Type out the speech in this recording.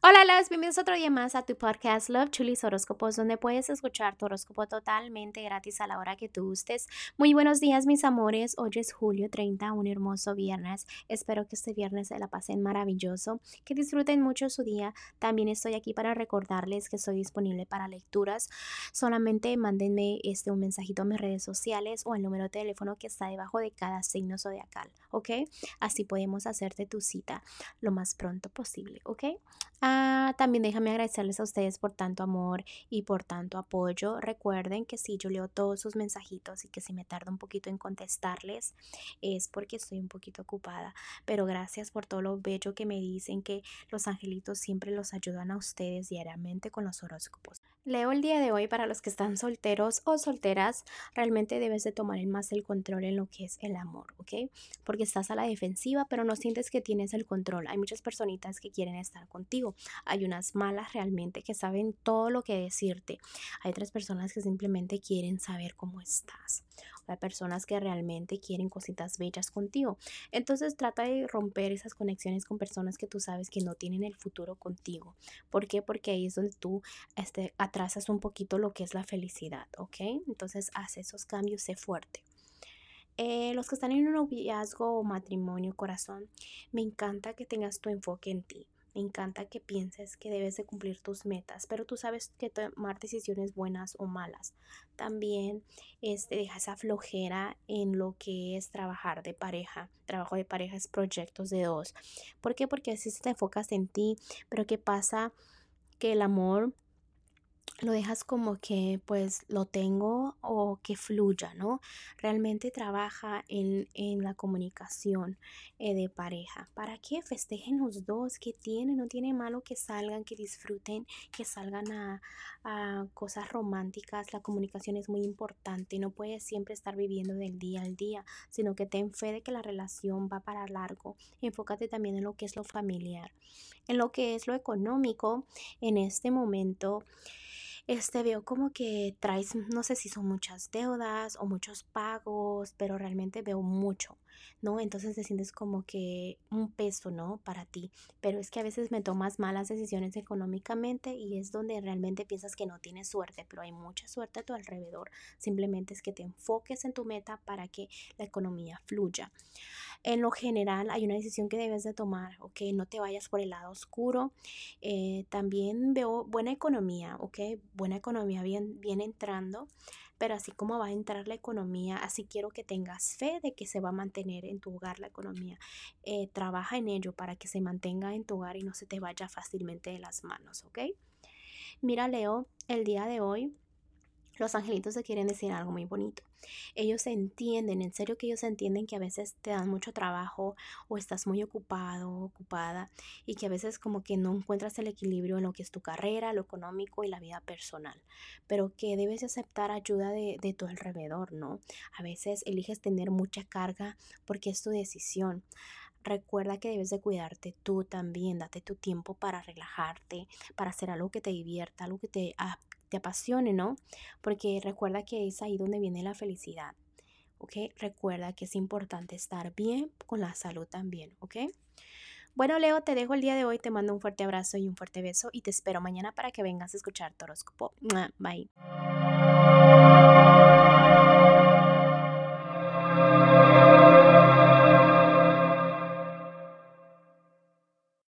Hola, las bienvenidos otro día más a tu podcast Love Chulis Horóscopos, donde puedes escuchar tu horóscopo totalmente gratis a la hora que tú gustes. Muy buenos días, mis amores. Hoy es julio 30, un hermoso viernes. Espero que este viernes se la pasen maravilloso, que disfruten mucho su día. También estoy aquí para recordarles que estoy disponible para lecturas. Solamente mándenme este un mensajito a mis redes sociales o al número de teléfono que está debajo de cada signo zodiacal, ¿ok? Así podemos hacerte tu cita lo más pronto posible, ¿ok? Ah, también déjame agradecerles a ustedes por tanto amor y por tanto apoyo. Recuerden que si yo leo todos sus mensajitos y que si me tarda un poquito en contestarles es porque estoy un poquito ocupada. Pero gracias por todo lo bello que me dicen que los angelitos siempre los ayudan a ustedes diariamente con los horóscopos. Leo el día de hoy para los que están solteros o solteras, realmente debes de tomar más el control en lo que es el amor, ¿ok? Porque estás a la defensiva, pero no sientes que tienes el control. Hay muchas personitas que quieren estar contigo. Hay unas malas realmente que saben todo lo que decirte. Hay otras personas que simplemente quieren saber cómo estás. Hay personas que realmente quieren cositas bellas contigo. Entonces trata de romper esas conexiones con personas que tú sabes que no tienen el futuro contigo. ¿Por qué? Porque ahí es donde tú este, atrasas un poquito lo que es la felicidad, ¿ok? Entonces haz esos cambios, sé fuerte. Eh, los que están en un noviazgo o matrimonio, corazón, me encanta que tengas tu enfoque en ti. Me encanta que pienses que debes de cumplir tus metas, pero tú sabes que tomar decisiones buenas o malas. También este, deja esa flojera en lo que es trabajar de pareja. Trabajo de pareja es proyectos de dos. ¿Por qué? Porque así te enfocas en ti, pero ¿qué pasa? Que el amor lo dejas como que pues lo tengo o que fluya, ¿no? Realmente trabaja en, la comunicación eh, de pareja. ¿Para qué festejen los dos? ¿Qué tienen? No tiene malo que salgan, que disfruten, que salgan a, a cosas románticas. La comunicación es muy importante. No puedes siempre estar viviendo del día al día, sino que ten fe de que la relación va para largo. Enfócate también en lo que es lo familiar. En lo que es lo económico, en este momento este veo como que traes, no sé si son muchas deudas o muchos pagos, pero realmente veo mucho, ¿no? Entonces te sientes como que un peso, ¿no? Para ti. Pero es que a veces me tomas malas decisiones económicamente y es donde realmente piensas que no tienes suerte, pero hay mucha suerte a tu alrededor. Simplemente es que te enfoques en tu meta para que la economía fluya. En lo general hay una decisión que debes de tomar, ¿ok? No te vayas por el lado oscuro. Eh, también veo buena economía, ¿ok? Buena economía bien, bien entrando, pero así como va a entrar la economía, así quiero que tengas fe de que se va a mantener en tu hogar la economía. Eh, trabaja en ello para que se mantenga en tu hogar y no se te vaya fácilmente de las manos, ¿ok? Mira, Leo, el día de hoy los angelitos te quieren decir algo muy bonito. Ellos entienden, en serio que ellos entienden que a veces te dan mucho trabajo o estás muy ocupado ocupada y que a veces como que no encuentras el equilibrio en lo que es tu carrera, lo económico y la vida personal, pero que debes aceptar ayuda de, de tu alrededor, ¿no? A veces eliges tener mucha carga porque es tu decisión. Recuerda que debes de cuidarte tú también, date tu tiempo para relajarte, para hacer algo que te divierta, algo que te te apasione, ¿no? Porque recuerda que es ahí donde viene la felicidad, ¿ok? Recuerda que es importante estar bien con la salud también, ¿ok? Bueno, Leo, te dejo el día de hoy, te mando un fuerte abrazo y un fuerte beso y te espero mañana para que vengas a escuchar tu horóscopo. Bye.